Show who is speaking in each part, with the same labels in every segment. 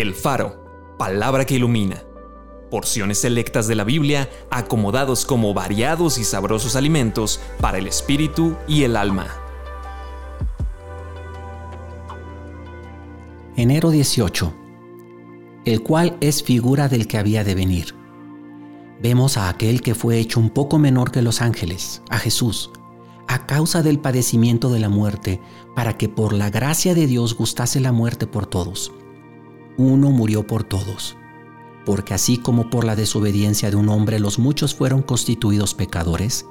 Speaker 1: El Faro, palabra que ilumina. Porciones selectas de la Biblia acomodados como variados y sabrosos alimentos para el espíritu y el alma.
Speaker 2: Enero 18. El cual es figura del que había de venir. Vemos a aquel que fue hecho un poco menor que los ángeles, a Jesús, a causa del padecimiento de la muerte, para que por la gracia de Dios gustase la muerte por todos uno murió por todos, porque así como por la desobediencia de un hombre los muchos fueron constituidos pecadores,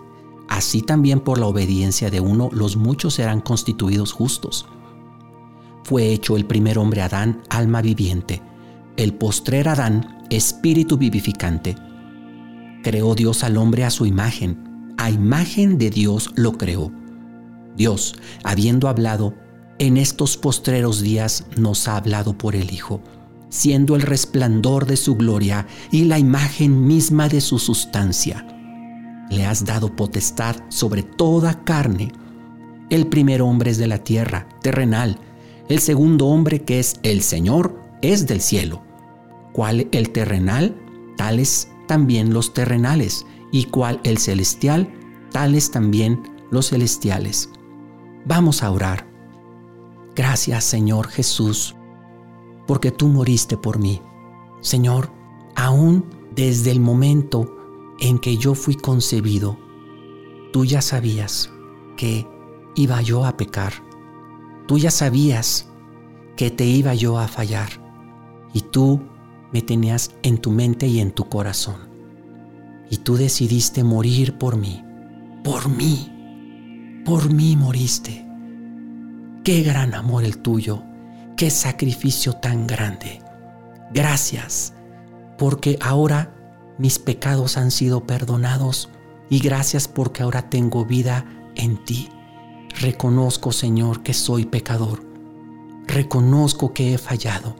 Speaker 2: así también por la obediencia de uno los muchos serán constituidos justos. Fue hecho el primer hombre Adán alma viviente, el postrer Adán espíritu vivificante. Creó Dios al hombre a su imagen, a imagen de Dios lo creó. Dios, habiendo hablado, en estos postreros días nos ha hablado por el Hijo siendo el resplandor de su gloria y la imagen misma de su sustancia. Le has dado potestad sobre toda carne. El primer hombre es de la tierra, terrenal. El segundo hombre que es el Señor es del cielo. ¿Cuál el terrenal? Tales también los terrenales. Y cuál el celestial? Tales también los celestiales. Vamos a orar. Gracias Señor Jesús porque tú moriste por mí. Señor, aún desde el momento en que yo fui concebido, tú ya sabías que iba yo a pecar. Tú ya sabías que te iba yo a fallar. Y tú me tenías en tu mente y en tu corazón. Y tú decidiste morir por mí. Por mí. Por mí moriste. Qué gran amor el tuyo qué sacrificio tan grande. Gracias, porque ahora mis pecados han sido perdonados y gracias porque ahora tengo vida en ti. Reconozco, Señor, que soy pecador. Reconozco que he fallado,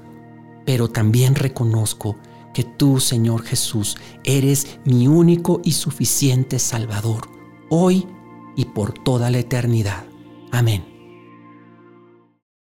Speaker 2: pero también reconozco que tú, Señor Jesús, eres mi único y suficiente Salvador, hoy y por toda la eternidad. Amén.